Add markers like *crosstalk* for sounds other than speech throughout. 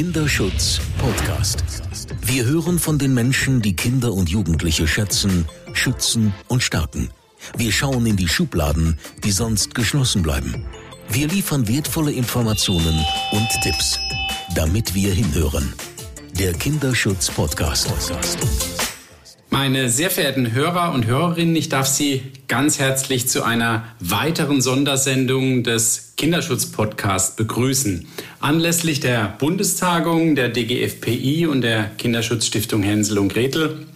Kinderschutz Podcast. Wir hören von den Menschen, die Kinder und Jugendliche schätzen, schützen und stärken. Wir schauen in die Schubladen, die sonst geschlossen bleiben. Wir liefern wertvolle Informationen und Tipps, damit wir hinhören. Der Kinderschutz Podcast. Meine sehr verehrten Hörer und Hörerinnen, ich darf Sie ganz herzlich zu einer weiteren Sondersendung des Kinderschutz-Podcasts begrüßen. Anlässlich der Bundestagung der DGFPI und der Kinderschutzstiftung Hänsel und Gretel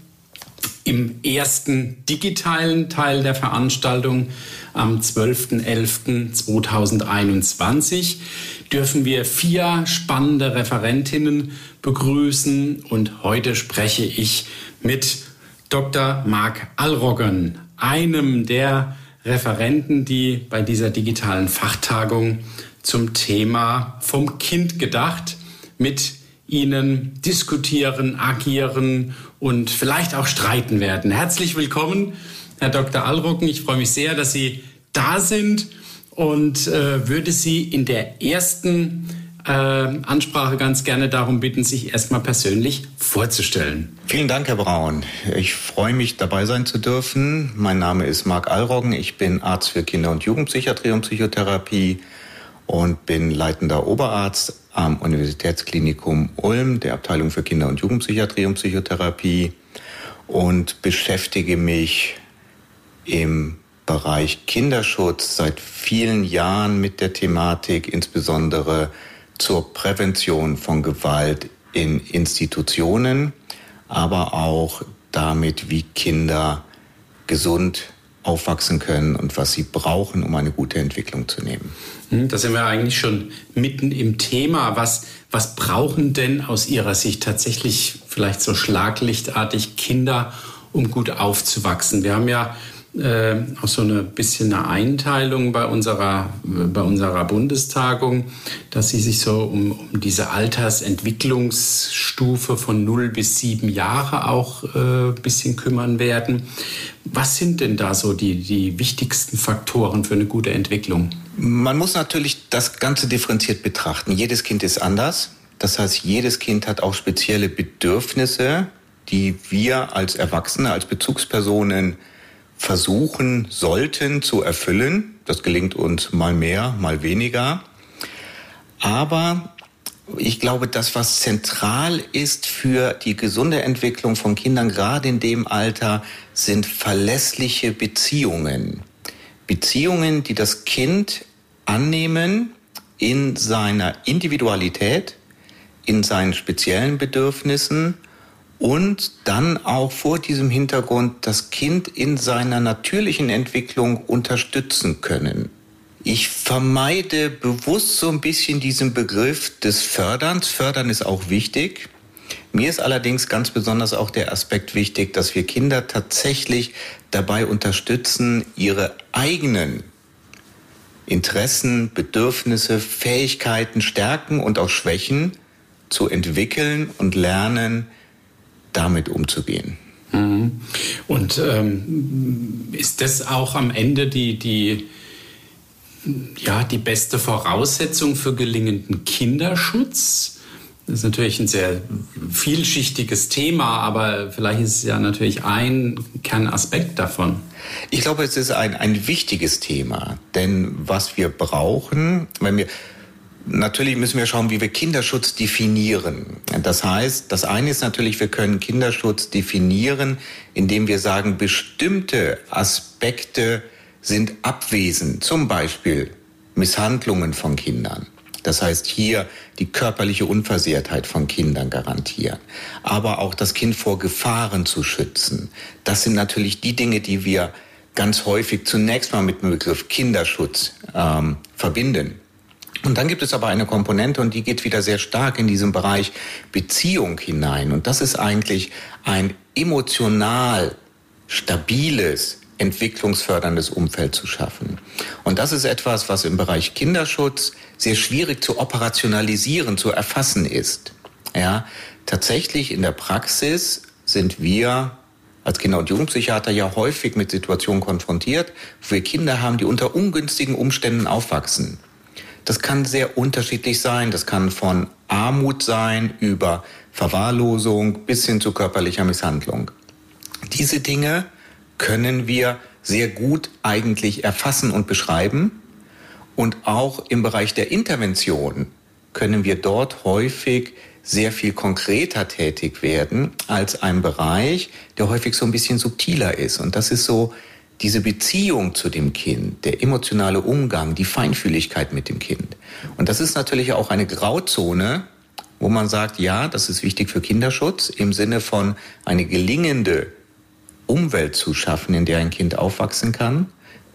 im ersten digitalen Teil der Veranstaltung am 12.11.2021 dürfen wir vier spannende Referentinnen begrüßen und heute spreche ich mit Dr. Marc Allroggen, einem der Referenten, die bei dieser digitalen Fachtagung zum Thema vom Kind gedacht mit Ihnen diskutieren, agieren und vielleicht auch streiten werden. Herzlich willkommen, Herr Dr. Allroggen. Ich freue mich sehr, dass Sie da sind und äh, würde Sie in der ersten äh, Ansprache ganz gerne darum bitten, sich erstmal persönlich vorzustellen. Vielen Dank, Herr Braun. Ich freue mich, dabei sein zu dürfen. Mein Name ist Marc Allroggen. Ich bin Arzt für Kinder- und Jugendpsychiatrie und Psychotherapie und bin leitender Oberarzt am Universitätsklinikum Ulm, der Abteilung für Kinder- und Jugendpsychiatrie und Psychotherapie und beschäftige mich im Bereich Kinderschutz seit vielen Jahren mit der Thematik, insbesondere zur Prävention von Gewalt in Institutionen, aber auch damit, wie Kinder gesund aufwachsen können und was sie brauchen, um eine gute Entwicklung zu nehmen. Hm, da sind wir eigentlich schon mitten im Thema. Was, was brauchen denn aus Ihrer Sicht tatsächlich vielleicht so schlaglichtartig Kinder, um gut aufzuwachsen? Wir haben ja äh, auch so eine bisschen eine Einteilung bei unserer, bei unserer Bundestagung, dass sie sich so um, um diese Altersentwicklungsstufe von 0 bis 7 Jahre auch äh, ein bisschen kümmern werden. Was sind denn da so die, die wichtigsten Faktoren für eine gute Entwicklung? Man muss natürlich das Ganze differenziert betrachten. Jedes Kind ist anders. Das heißt, jedes Kind hat auch spezielle Bedürfnisse, die wir als Erwachsene, als Bezugspersonen versuchen sollten zu erfüllen. Das gelingt uns mal mehr, mal weniger. Aber ich glaube, das, was zentral ist für die gesunde Entwicklung von Kindern, gerade in dem Alter, sind verlässliche Beziehungen. Beziehungen, die das Kind annehmen in seiner Individualität, in seinen speziellen Bedürfnissen und dann auch vor diesem Hintergrund das Kind in seiner natürlichen Entwicklung unterstützen können. Ich vermeide bewusst so ein bisschen diesen Begriff des Förderns. Fördern ist auch wichtig. Mir ist allerdings ganz besonders auch der Aspekt wichtig, dass wir Kinder tatsächlich dabei unterstützen, ihre eigenen Interessen, Bedürfnisse, Fähigkeiten, Stärken und auch Schwächen zu entwickeln und lernen, damit umzugehen. Mhm. Und ähm, ist das auch am Ende die, die, ja, die beste Voraussetzung für gelingenden Kinderschutz? Das ist natürlich ein sehr vielschichtiges Thema, aber vielleicht ist es ja natürlich ein Kernaspekt davon. Ich glaube, es ist ein, ein wichtiges Thema, denn was wir brauchen, wenn wir, Natürlich müssen wir schauen, wie wir Kinderschutz definieren. Das heißt, das eine ist natürlich, wir können Kinderschutz definieren, indem wir sagen, bestimmte Aspekte sind abwesend. Zum Beispiel Misshandlungen von Kindern. Das heißt, hier die körperliche Unversehrtheit von Kindern garantieren. Aber auch das Kind vor Gefahren zu schützen. Das sind natürlich die Dinge, die wir ganz häufig zunächst mal mit dem Begriff Kinderschutz ähm, verbinden. Und dann gibt es aber eine Komponente und die geht wieder sehr stark in diesen Bereich Beziehung hinein. Und das ist eigentlich ein emotional stabiles, entwicklungsförderndes Umfeld zu schaffen. Und das ist etwas, was im Bereich Kinderschutz sehr schwierig zu operationalisieren, zu erfassen ist. Ja, tatsächlich in der Praxis sind wir als Kinder- und Jugendpsychiater ja häufig mit Situationen konfrontiert, wo wir Kinder haben, die unter ungünstigen Umständen aufwachsen Das kann sehr unterschiedlich sein. Das kann von Armut sein über Verwahrlosung bis hin zu körperlicher Misshandlung. Diese Dinge können wir sehr gut eigentlich erfassen und beschreiben. Und auch im Bereich der Intervention können wir dort häufig sehr viel konkreter tätig werden als ein Bereich, der häufig so ein bisschen subtiler ist. Und das ist so diese Beziehung zu dem Kind, der emotionale Umgang, die Feinfühligkeit mit dem Kind. Und das ist natürlich auch eine Grauzone, wo man sagt, ja, das ist wichtig für Kinderschutz im Sinne von eine gelingende Umwelt zu schaffen, in der ein Kind aufwachsen kann,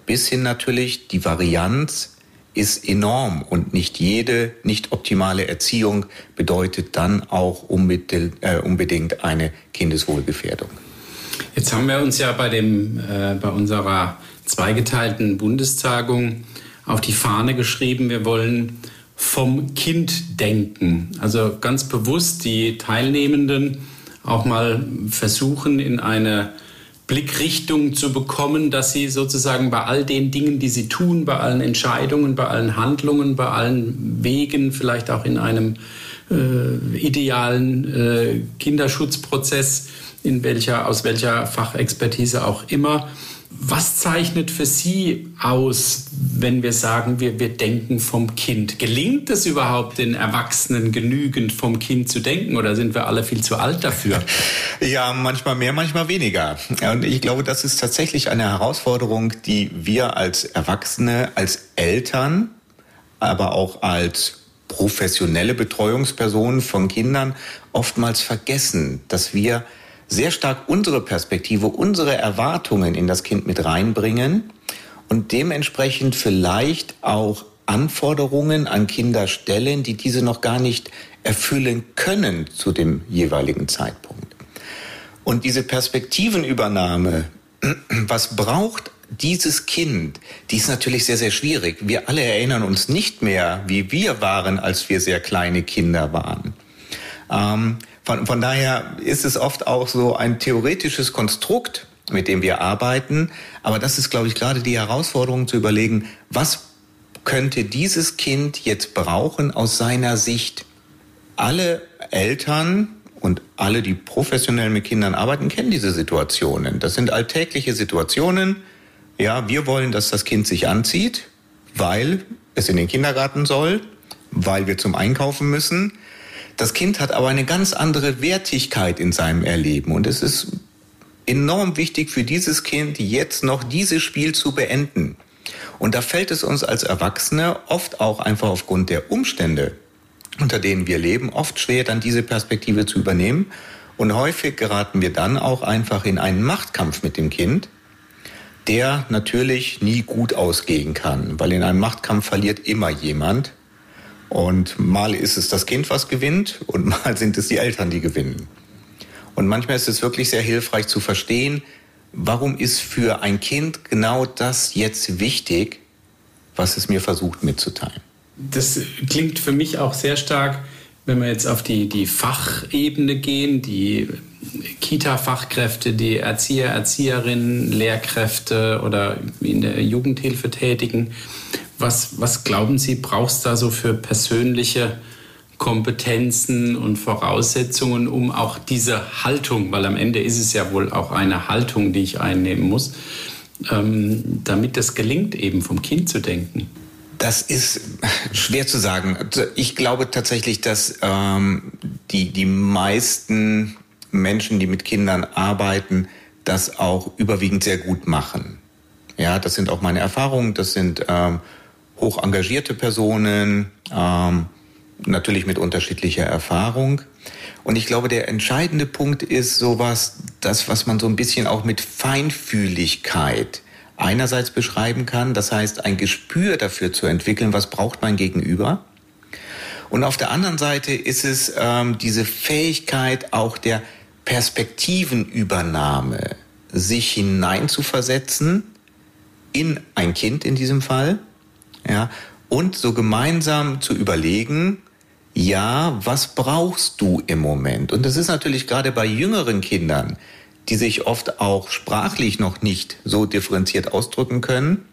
bis hin natürlich die Varianz ist enorm und nicht jede nicht optimale Erziehung bedeutet dann auch äh, unbedingt eine Kindeswohlgefährdung. Jetzt haben wir uns ja bei, dem, äh, bei unserer zweigeteilten Bundestagung auf die Fahne geschrieben, wir wollen vom Kind denken. Also ganz bewusst die Teilnehmenden auch mal versuchen, in eine Blickrichtung zu bekommen, dass sie sozusagen bei all den Dingen, die sie tun, bei allen Entscheidungen, bei allen Handlungen, bei allen Wegen, vielleicht auch in einem äh, idealen äh, Kinderschutzprozess, in welcher, aus welcher Fachexpertise auch immer, was zeichnet für Sie aus, wenn wir sagen, wir, wir denken vom Kind? Gelingt es überhaupt den Erwachsenen genügend vom Kind zu denken oder sind wir alle viel zu alt dafür? *laughs* Ja, manchmal mehr, manchmal weniger. Und ich glaube, das ist tatsächlich eine Herausforderung, die wir als Erwachsene, als Eltern, aber auch als professionelle Betreuungspersonen von Kindern oftmals vergessen, dass wir sehr stark unsere Perspektive, unsere Erwartungen in das Kind mit reinbringen und dementsprechend vielleicht auch Anforderungen an Kinder stellen, die diese noch gar nicht erfüllen können zu dem jeweiligen Zeitpunkt. Und diese Perspektivenübernahme, *clears throat* was braucht dieses Kind, die ist natürlich sehr, sehr schwierig. Wir alle erinnern uns nicht mehr, wie wir waren, als wir sehr kleine Kinder waren. Ähm, von, von daher ist es oft auch so ein theoretisches Konstrukt, mit dem wir arbeiten. Aber das ist, glaube ich, gerade die Herausforderung zu überlegen, was könnte dieses Kind jetzt brauchen aus seiner Sicht? Alle Eltern und alle, die professionell mit Kindern arbeiten, kennen diese Situationen. Das sind alltägliche Situationen. Ja, wir wollen, dass das Kind sich anzieht, weil es in den Kindergarten soll, weil wir zum Einkaufen müssen, das Kind hat aber eine ganz andere Wertigkeit in seinem Erleben und es ist enorm wichtig für dieses Kind, jetzt noch dieses Spiel zu beenden. Und da fällt es uns als Erwachsene oft auch einfach aufgrund der Umstände, unter denen wir leben, oft schwer, dann diese Perspektive zu übernehmen. Und häufig geraten wir dann auch einfach in einen Machtkampf mit dem Kind, der natürlich nie gut ausgehen kann, weil in einem Machtkampf verliert immer jemand. Und mal ist es das Kind, was gewinnt und mal sind es die Eltern, die gewinnen. Und manchmal ist es wirklich sehr hilfreich zu verstehen, warum ist für ein Kind genau das jetzt wichtig, was es mir versucht mitzuteilen. Das klingt für mich auch sehr stark, wenn wir jetzt auf die, die Fachebene gehen, die Kita-Fachkräfte, die Erzieher, Erzieherinnen, Lehrkräfte oder in der Jugendhilfe tätigen was, was glauben Sie, brauchst da so für persönliche Kompetenzen und Voraussetzungen, um auch diese Haltung, weil am Ende ist es ja wohl auch eine Haltung, die ich einnehmen muss, ähm, damit das gelingt, eben vom Kind zu denken? Das ist schwer zu sagen. Also ich glaube tatsächlich, dass ähm, die, die meisten Menschen, die mit Kindern arbeiten, das auch überwiegend sehr gut machen. Ja, das sind auch meine Erfahrungen. Das sind ähm, hoch engagierte Personen, ähm, natürlich mit unterschiedlicher Erfahrung. Und ich glaube, der entscheidende Punkt ist sowas, das, was man so ein bisschen auch mit Feinfühligkeit einerseits beschreiben kann. Das heißt, ein Gespür dafür zu entwickeln, was braucht mein Gegenüber. Und auf der anderen Seite ist es ähm, diese Fähigkeit auch der Perspektivenübernahme, sich hineinzuversetzen in ein Kind in diesem Fall ja, und so gemeinsam zu überlegen, ja, was brauchst du im Moment? Und das ist natürlich gerade bei jüngeren Kindern, die sich oft auch sprachlich noch nicht so differenziert ausdrücken können,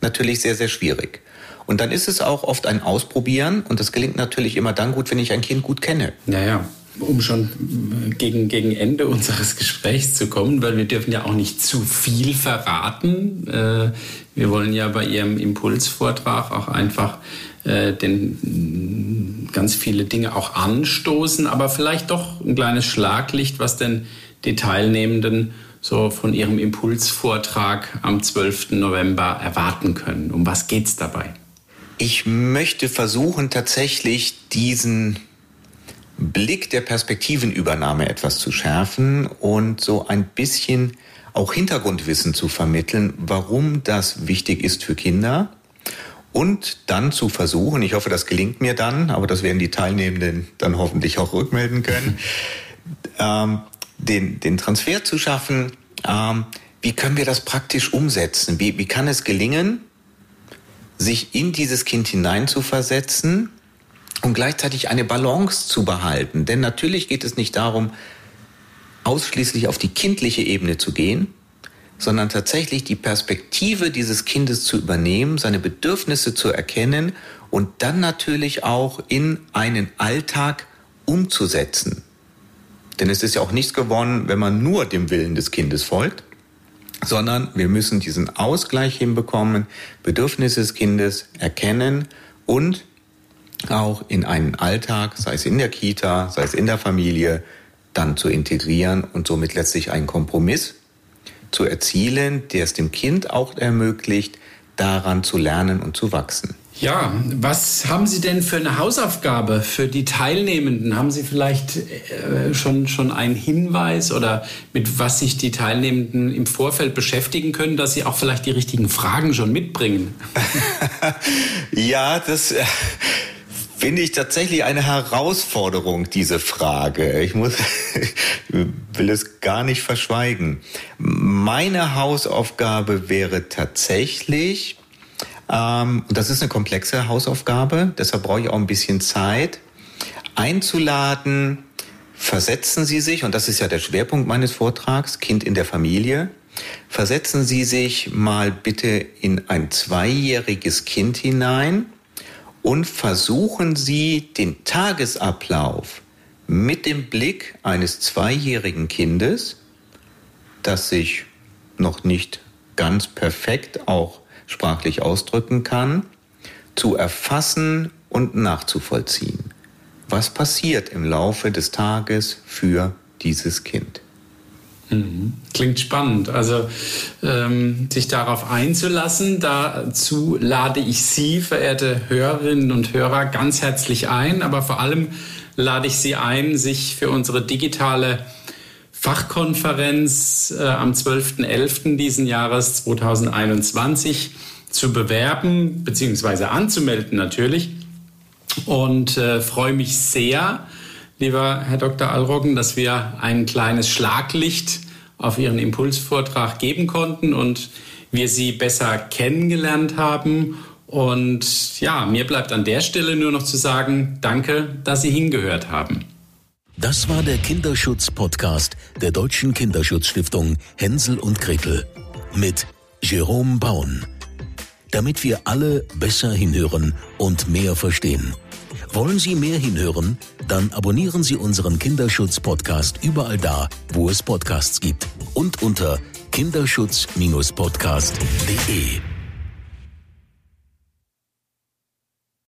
natürlich sehr, sehr schwierig. Und dann ist es auch oft ein Ausprobieren und das gelingt natürlich immer dann gut, wenn ich ein Kind gut kenne. Ja, ja um schon gegen, gegen Ende unseres Gesprächs zu kommen, weil wir dürfen ja auch nicht zu viel verraten. Äh, wir wollen ja bei Ihrem Impulsvortrag auch einfach äh, den, ganz viele Dinge auch anstoßen, aber vielleicht doch ein kleines Schlaglicht, was denn die Teilnehmenden so von Ihrem Impulsvortrag am 12. November erwarten können. Um was geht es dabei? Ich möchte versuchen, tatsächlich diesen Blick der Perspektivenübernahme etwas zu schärfen und so ein bisschen auch Hintergrundwissen zu vermitteln, warum das wichtig ist für Kinder und dann zu versuchen, ich hoffe, das gelingt mir dann, aber das werden die Teilnehmenden dann hoffentlich auch rückmelden können, *laughs* ähm, den, den Transfer zu schaffen. Ähm, wie können wir das praktisch umsetzen? Wie, wie kann es gelingen, sich in dieses Kind hineinzuversetzen und gleichzeitig eine Balance zu behalten. Denn natürlich geht es nicht darum, ausschließlich auf die kindliche Ebene zu gehen, sondern tatsächlich die Perspektive dieses Kindes zu übernehmen, seine Bedürfnisse zu erkennen und dann natürlich auch in einen Alltag umzusetzen. Denn es ist ja auch nichts gewonnen, wenn man nur dem Willen des Kindes folgt, sondern wir müssen diesen Ausgleich hinbekommen, Bedürfnisse des Kindes erkennen und auch in einen Alltag, sei es in der Kita, sei es in der Familie, dann zu integrieren und somit letztlich einen Kompromiss zu erzielen, der es dem Kind auch ermöglicht, daran zu lernen und zu wachsen. Ja, was haben Sie denn für eine Hausaufgabe für die Teilnehmenden? Haben Sie vielleicht äh, schon, schon einen Hinweis oder mit was sich die Teilnehmenden im Vorfeld beschäftigen können, dass sie auch vielleicht die richtigen Fragen schon mitbringen? *laughs* ja, das, äh, finde ich tatsächlich eine Herausforderung, diese Frage. Ich muss, *laughs* will es gar nicht verschweigen. Meine Hausaufgabe wäre tatsächlich, ähm, das ist eine komplexe Hausaufgabe, deshalb brauche ich auch ein bisschen Zeit, einzuladen, versetzen Sie sich, und das ist ja der Schwerpunkt meines Vortrags, Kind in der Familie, versetzen Sie sich mal bitte in ein zweijähriges Kind hinein, und versuchen Sie den Tagesablauf mit dem Blick eines zweijährigen Kindes, das sich noch nicht ganz perfekt auch sprachlich ausdrücken kann, zu erfassen und nachzuvollziehen. Was passiert im Laufe des Tages für dieses Kind? Klingt spannend. Also ähm, sich darauf einzulassen, dazu lade ich Sie, verehrte Hörerinnen und Hörer, ganz herzlich ein. Aber vor allem lade ich Sie ein, sich für unsere digitale Fachkonferenz äh, am 12.11. diesen Jahres 2021 zu bewerben bzw. anzumelden natürlich. Und äh, freue mich sehr, lieber Herr Dr. Alroggen, dass wir ein kleines Schlaglicht auf Ihren Impulsvortrag geben konnten und wir Sie besser kennengelernt haben. Und ja, mir bleibt an der Stelle nur noch zu sagen, danke, dass Sie hingehört haben. Das war der Kinderschutz-Podcast der Deutschen Kinderschutzstiftung Hänsel und Gretel mit Jerome Baun. Damit wir alle besser hinhören und mehr verstehen. Wollen Sie mehr hinhören? Dann abonnieren Sie unseren Kinderschutz-Podcast überall da, wo es Podcasts gibt und unter kinderschutz-podcast.de.